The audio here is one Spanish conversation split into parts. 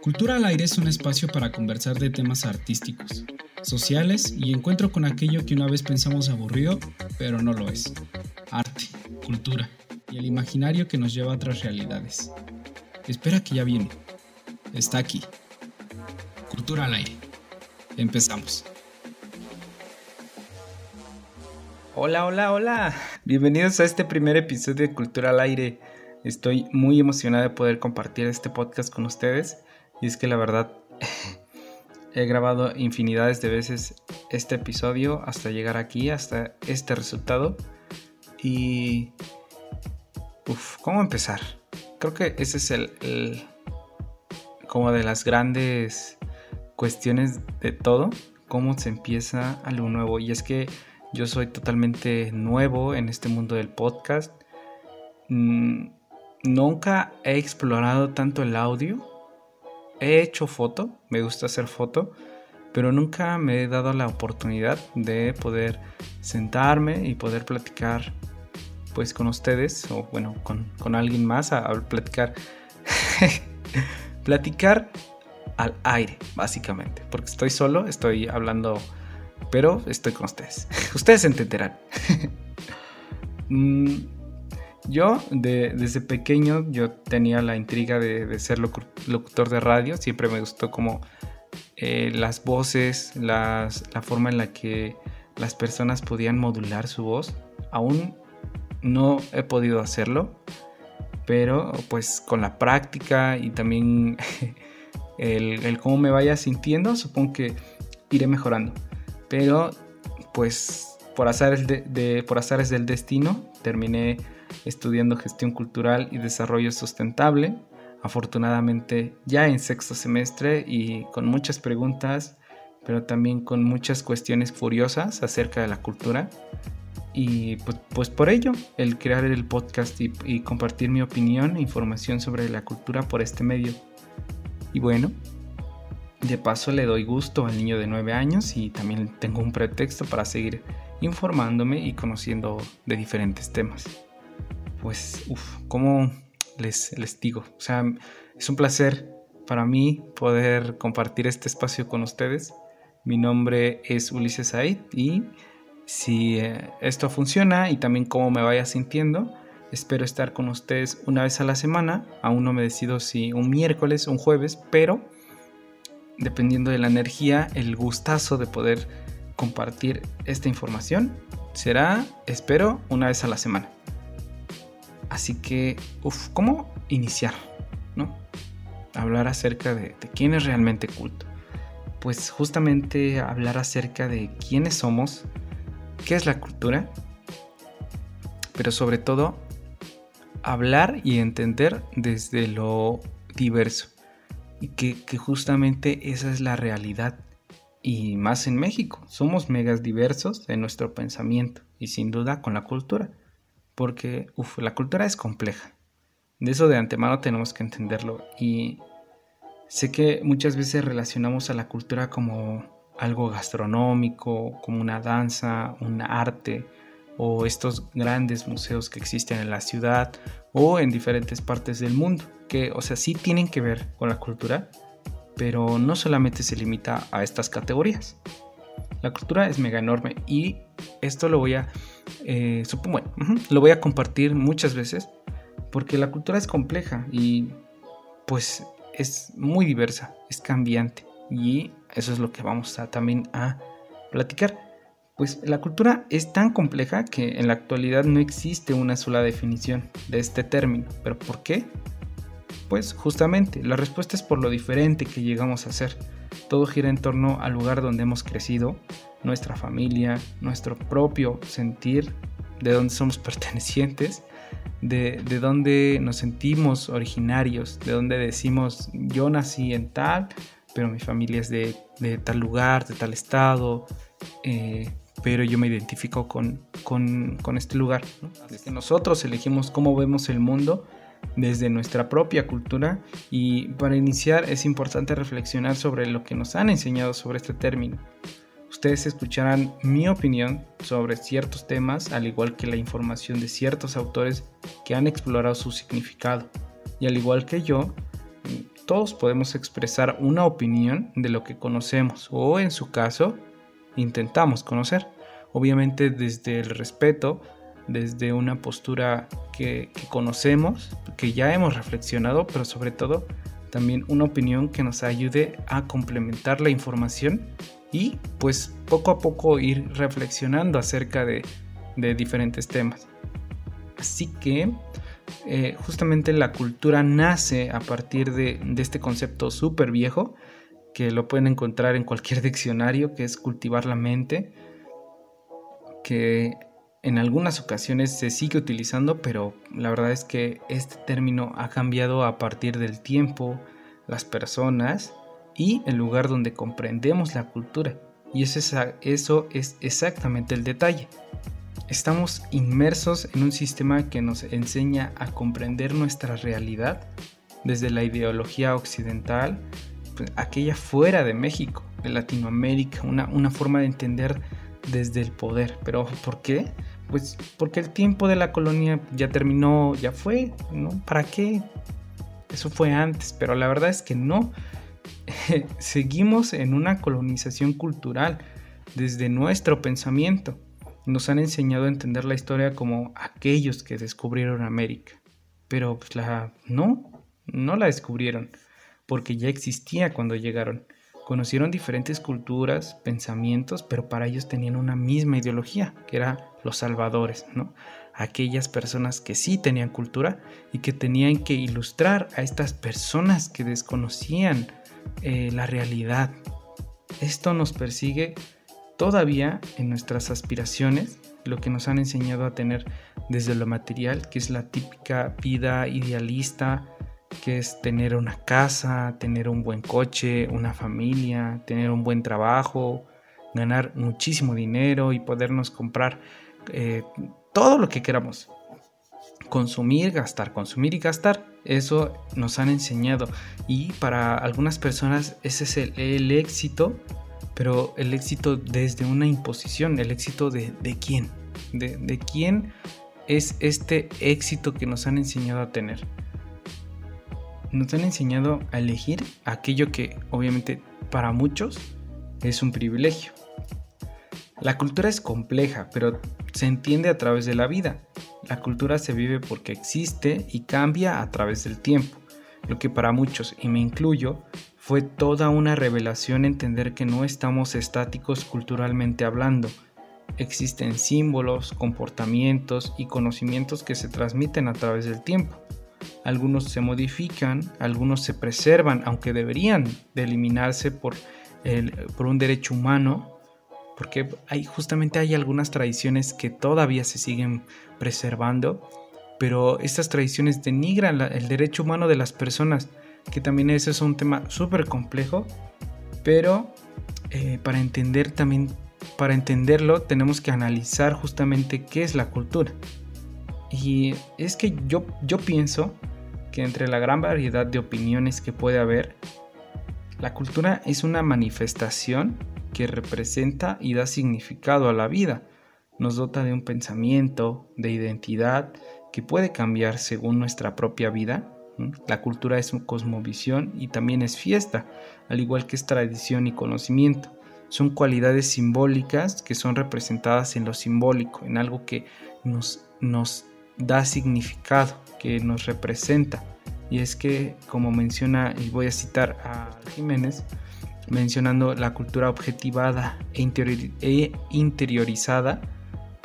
Cultura al aire es un espacio para conversar de temas artísticos, sociales y encuentro con aquello que una vez pensamos aburrido, pero no lo es. Arte, cultura y el imaginario que nos lleva a otras realidades. Espera que ya viene. Está aquí. Cultura al aire. Empezamos. Hola, hola, hola. Bienvenidos a este primer episodio de Cultura al aire. Estoy muy emocionada de poder compartir este podcast con ustedes. Y es que la verdad he grabado infinidades de veces este episodio hasta llegar aquí, hasta este resultado. Y... Uf, ¿cómo empezar? Creo que ese es el, como de las grandes cuestiones de todo, cómo se empieza algo nuevo. Y es que yo soy totalmente nuevo en este mundo del podcast. Mm, nunca he explorado tanto el audio. He hecho foto, me gusta hacer foto, pero nunca me he dado la oportunidad de poder sentarme y poder platicar pues con ustedes o bueno con, con alguien más a, platicar platicar al aire básicamente porque estoy solo estoy hablando pero estoy con ustedes. ustedes entenderán. Mm, yo desde pequeño yo tenía la intriga de, ser locutor de radio, siempre me gustó como eh, las voces, la forma en la que las personas podían modular su voz. Aún no he podido hacerlo, pero pues con la práctica y también el, cómo me vaya sintiendo, supongo que iré mejorando. Pero pues por azares, de, por azares del destino terminé estudiando gestión cultural y desarrollo sustentable. Afortunadamente ya en sexto semestre y con muchas preguntas, pero también con muchas cuestiones curiosas acerca de la cultura. Y pues, pues por ello, el crear el podcast y, y compartir mi opinión e información sobre la cultura por este medio. Y bueno, de paso le doy gusto al niño de 9 años y también tengo un pretexto para seguir informándome y conociendo de diferentes temas. Pues, uff, ¿cómo les, digo? O sea, es un placer para mí poder compartir este espacio con ustedes. Mi nombre es Ulises Said y si eh, esto funciona y también cómo me vaya sintiendo, espero estar con ustedes una vez a la semana. Aún no me decido si un miércoles o un jueves, pero dependiendo de la energía, el gustazo de poder compartir esta información será, espero, una vez a la semana. Así que, uff, ¿cómo iniciar? ¿No? Hablar acerca de, de quién es realmente culto. Pues justamente hablar acerca de quiénes somos, qué es la cultura, pero sobre todo hablar y entender desde lo diverso y que, justamente esa es la realidad. Y más en México, somos megas diversos en nuestro pensamiento y sin duda con la cultura, porque la cultura es compleja. De eso de antemano tenemos que entenderlo y sé que muchas veces relacionamos a la cultura como algo gastronómico, como una danza, un arte o estos grandes museos que existen en la ciudad o en diferentes partes del mundo que, o sea, sí tienen que ver con la cultura, pero no solamente se limita a estas categorías. La cultura es mega enorme y esto lo voy a, eh, bueno, lo voy a compartir muchas veces porque la cultura es compleja y pues es muy diversa, es cambiante y eso es lo que vamos a también a platicar. Pues la cultura es tan compleja que en la actualidad no existe una sola definición de este término. ¿Pero por qué? Pues justamente, la respuesta es por lo diferente que llegamos a ser. Todo gira en torno al lugar donde hemos crecido, nuestra familia, nuestro propio sentir, de dónde somos pertenecientes, de, de dónde nos sentimos originarios, de dónde decimos yo nací en tal, pero mi familia es de, tal lugar, de tal estado, eh, pero yo me identifico con, este lugar. que nosotros elegimos cómo vemos el mundo desde nuestra propia cultura y para iniciar es importante reflexionar sobre lo que nos han enseñado sobre este término. Ustedes escucharán mi opinión sobre ciertos temas, al igual que la información de ciertos autores que han explorado su significado. Y al igual que yo, todos podemos expresar una opinión de lo que conocemos o en su caso intentamos conocer. Obviamente desde el respeto, desde una postura que, conocemos, que ya hemos reflexionado, pero sobre todo también una opinión que nos ayude a complementar la información y pues poco a poco ir reflexionando acerca de, diferentes temas. Así que eh, justamente la cultura nace a partir de, este concepto súper viejo que lo pueden encontrar en cualquier diccionario, que es cultivar la mente, que en algunas ocasiones se sigue utilizando, pero la verdad es que este término ha cambiado a partir del tiempo, las personas y el lugar donde comprendemos la cultura. Y eso es, exactamente el detalle. Estamos inmersos en un sistema que nos enseña a comprender nuestra realidad desde la ideología occidental, pues, aquella fuera de México, de Latinoamérica, una forma de entender desde el poder. Pero ¿por qué? Pues porque el tiempo de la colonia ya terminó, ya fue, ¿no? ¿Para qué? Eso fue antes, pero la verdad es que no. Seguimos en una colonización cultural desde nuestro pensamiento. Nos han enseñado a entender la historia como aquellos que descubrieron América. Pero pues la no, no la descubrieron, porque ya existía cuando llegaron. Conocieron diferentes culturas, pensamientos, pero para ellos tenían una misma ideología, que era los salvadores, ¿no? Aquellas personas que sí tenían cultura y que tenían que ilustrar a estas personas que desconocían eh, la realidad. Esto nos persigue todavía en nuestras aspiraciones, lo que nos han enseñado a tener desde lo material, que es la típica vida idealista, que es tener una casa, tener un buen coche, una familia, tener un buen trabajo, ganar muchísimo dinero y podernos comprar eh, todo lo que queramos. Consumir, gastar, consumir y gastar. Eso nos han enseñado. Y para algunas personas ese es el, éxito, pero el éxito desde una imposición. El éxito de, quién. De, de quién es este éxito que nos han enseñado a tener nos han enseñado a elegir aquello que obviamente para muchos es un privilegio. La cultura es compleja, pero se entiende a través de la vida. La cultura se vive porque existe y cambia a través del tiempo, lo que para muchos, y me incluyo, fue toda una revelación entender que no estamos estáticos culturalmente hablando. Existen símbolos, comportamientos y conocimientos que se transmiten a través del tiempo algunos se modifican, algunos se preservan, aunque deberían de eliminarse por, por un derecho humano, porque hay, justamente hay algunas tradiciones que todavía se siguen preservando, pero estas tradiciones denigran el derecho humano de las personas, que también ese es un tema súper complejo, pero eh, para entender también, para entenderlo tenemos que analizar justamente qué es la cultura. Y es que yo, yo pienso que entre la gran variedad de opiniones que puede haber, la cultura es una manifestación que representa y da significado a la vida. Nos dota de un pensamiento, de identidad, que puede cambiar según nuestra propia vida. La cultura es cosmovisión y también es fiesta, al igual que es tradición y conocimiento. Son cualidades simbólicas que son representadas en lo simbólico, en algo que nos, nos da significado, que nos representa. Y es que, como menciona, y voy a citar a Jiménez, mencionando la cultura objetivada e, e interiorizada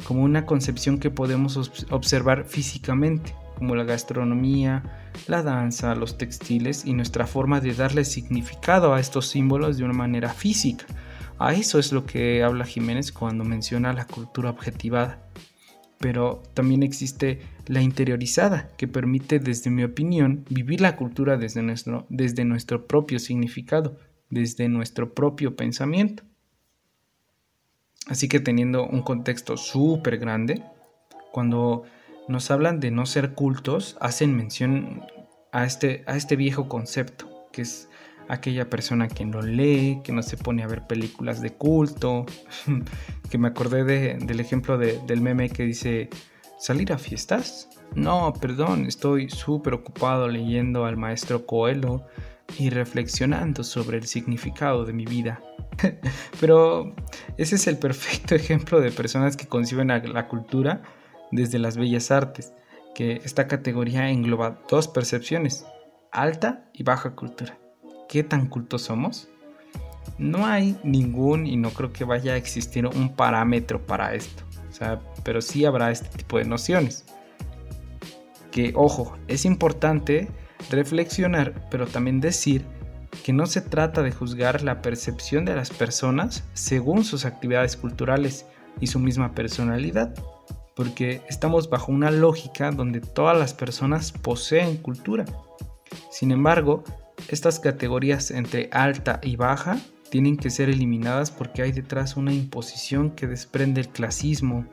como una concepción que podemos observar físicamente, como la gastronomía, la danza, los textiles y nuestra forma de darle significado a estos símbolos de una manera física. A eso es lo que habla Jiménez cuando menciona la cultura objetivada pero también existe la interiorizada, que permite, desde mi opinión, vivir la cultura desde nuestro, desde nuestro propio significado, desde nuestro propio pensamiento. Así que teniendo un contexto súper grande, cuando nos hablan de no ser cultos, hacen mención a este, a este viejo concepto, que es aquella persona que no lee, que no se pone a ver películas de culto, que me acordé del ejemplo del meme que dice, salir a fiestas, No, perdón, estoy súper ocupado leyendo al maestro Coelho y reflexionando sobre el significado de mi vida. Pero ese es el perfecto ejemplo de personas que conciben la cultura desde las bellas artes, que esta categoría engloba dos percepciones, alta y baja cultura. ¿Qué tan cultos somos? No hay ningún y no creo que vaya a existir un parámetro para esto. O sea, pero sí habrá este tipo de nociones. Que, ojo, es importante reflexionar, pero también decir que no se trata de juzgar la percepción de las personas según sus actividades culturales y su misma personalidad, porque estamos bajo una lógica donde todas las personas poseen cultura. Sin embargo, estas categorías entre alta y baja tienen que ser eliminadas porque hay detrás una imposición que desprende el clasismo,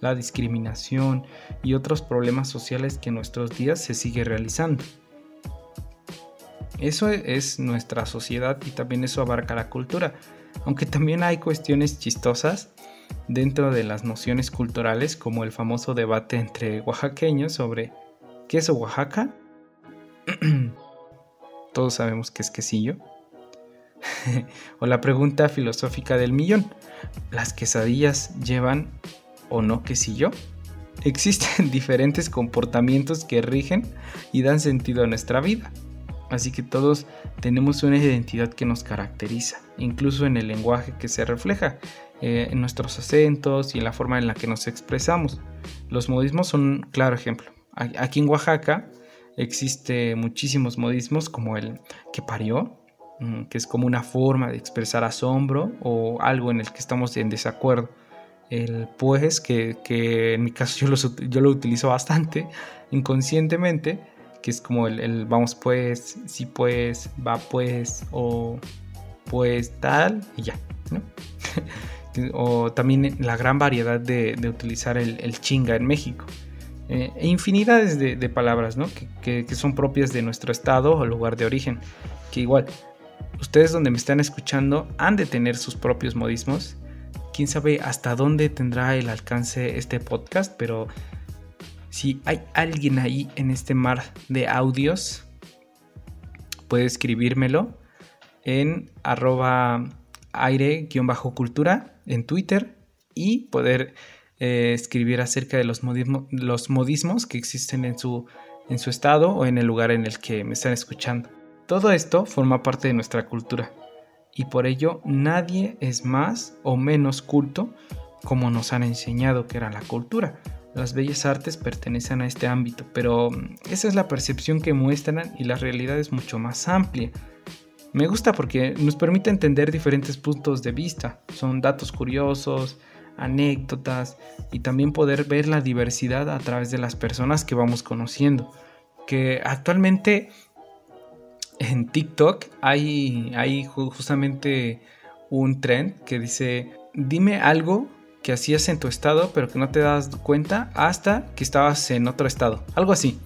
la discriminación y otros problemas sociales que en nuestros días se sigue realizando. Eso es nuestra sociedad y también eso abarca la cultura, aunque también hay cuestiones chistosas dentro de las nociones culturales como el famoso debate entre oaxaqueños sobre queso Oaxaca. Todos sabemos que es quesillo. o la pregunta filosófica del millón. ¿Las quesadillas llevan o no quesillo? Existen diferentes comportamientos que rigen y dan sentido a nuestra vida. Así que todos tenemos una identidad que nos caracteriza, incluso en el lenguaje que se refleja, eh, en nuestros acentos y en la forma en la que nos expresamos. Los modismos son un claro ejemplo. Aquí en Oaxaca existe muchísimos modismos como el que parió, mm, que es como una forma de expresar asombro o algo en el que estamos en desacuerdo. El pues, que, en mi caso yo lo, yo lo utilizo bastante inconscientemente, que es como el, vamos pues, si pues, va pues, o pues tal, y ya, ¿no? o también la gran variedad de, utilizar el, chinga en México. Eh, e infinidades de, palabras ¿no? que, que, son propias de nuestro estado o lugar de origen. Que igual, ustedes donde me están escuchando han de tener sus propios modismos. Quién sabe hasta dónde tendrá el alcance este podcast, pero si hay alguien ahí en este mar de audios, puede escribírmelo en arroba aire-cultura en Twitter y poder eh, escribir acerca de los, los modismos que existen en su, en su estado o en el lugar en el que me están escuchando. Todo esto forma parte de nuestra cultura y por ello nadie es más o menos culto como nos han enseñado que era la cultura las bellas artes pertenecen a este ámbito, pero mm, esa es la percepción que muestran y la realidad es mucho más amplia. Me gusta porque nos permite entender diferentes puntos de vista, son datos curiosos, anécdotas y también poder ver la diversidad a través de las personas que vamos conociendo. Que actualmente en TikTok hay, hay justamente un trend que dice, dime algo que hacías en tu estado, pero que no te das cuenta hasta que estabas en otro estado. Algo así.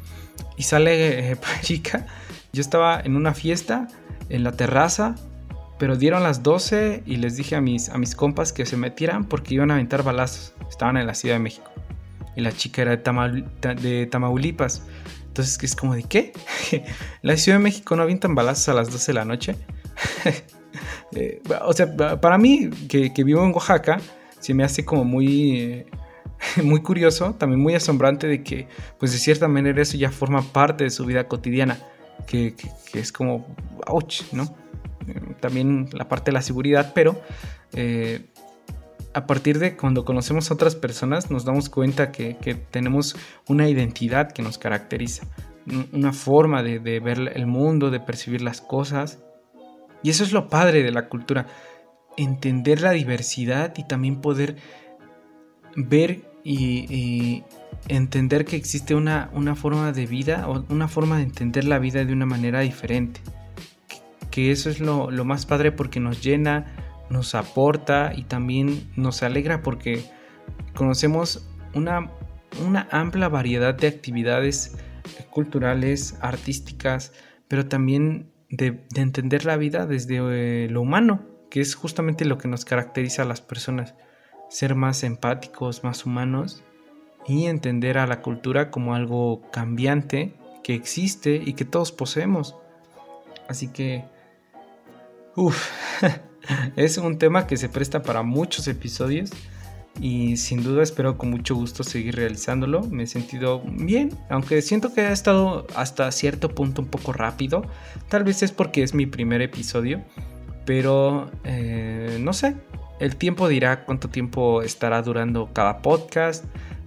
Y sale eh, chica. Yo estaba en una fiesta en la terraza, pero dieron las 12 y les dije a mis, a mis compas que se metieran porque iban a aventar balazos. Estaban en la Ciudad de México. Y la chica era de, de Tamaulipas. Entonces, es como de qué? la Ciudad de México no avientan balazos a las 12 de la noche. Eh, o sea, para mí, que, que vivo en Oaxaca, se me hace como muy, muy curioso, también muy asombrante de que, pues de cierta manera eso ya forma parte de su vida cotidiana, que, es como, ouch, ¿no? También la parte de la seguridad, pero eh, a partir de cuando conocemos a otras personas nos damos cuenta que, tenemos una identidad que nos caracteriza, una forma de, ver el mundo, de percibir las cosas. Y eso es lo padre de la cultura entender la diversidad y también poder ver y, entender que existe una, una, forma de vida o una forma de entender la vida de una manera diferente. Que, eso es lo, más padre porque nos llena, nos aporta y también nos alegra porque conocemos una, amplia variedad de actividades culturales, artísticas, pero también de, de entender la vida desde eh, lo humano, que es justamente lo que nos caracteriza a las personas, ser más empáticos, más humanos y entender a la cultura como algo cambiante que existe y que todos poseemos. Así que, uff, es un tema que se presta para muchos episodios y sin duda espero con mucho gusto seguir realizándolo. Me he sentido bien, aunque siento que ha estado hasta cierto punto un poco rápido. Tal vez es porque es mi primer episodio, pero eh, no sé. El tiempo dirá cuánto tiempo estará durando cada podcast,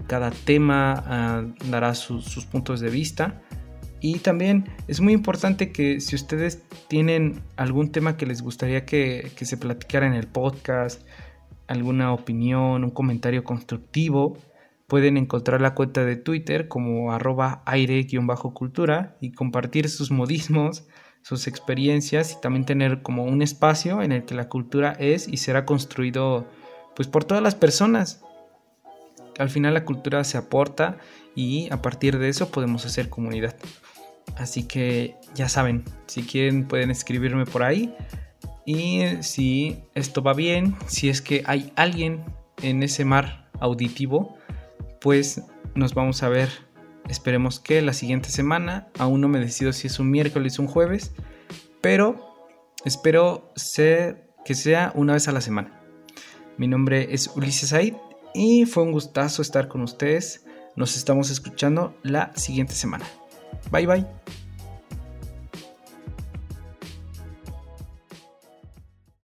cada tema ah, dará sus puntos de vista. Y también es muy importante que si ustedes tienen algún tema que les gustaría que, que se platicara en el podcast, alguna opinión, un comentario constructivo, pueden encontrar la cuenta de Twitter como arroba aire-cultura y compartir sus modismos, sus experiencias y también tener como un espacio en el que la cultura es y será construido pues por todas las personas. Al final la cultura se aporta y a partir de eso podemos hacer comunidad. Así que ya saben, si quieren pueden escribirme por ahí y si esto va bien, si es que hay alguien en ese mar auditivo, pues nos vamos a ver. Esperemos que la siguiente semana. Aún no me decido si es un miércoles o un jueves. Pero espero ser, que sea una vez a la semana. Mi nombre es Ulises Said y fue un gustazo estar con ustedes. Nos estamos escuchando la siguiente semana. Bye bye.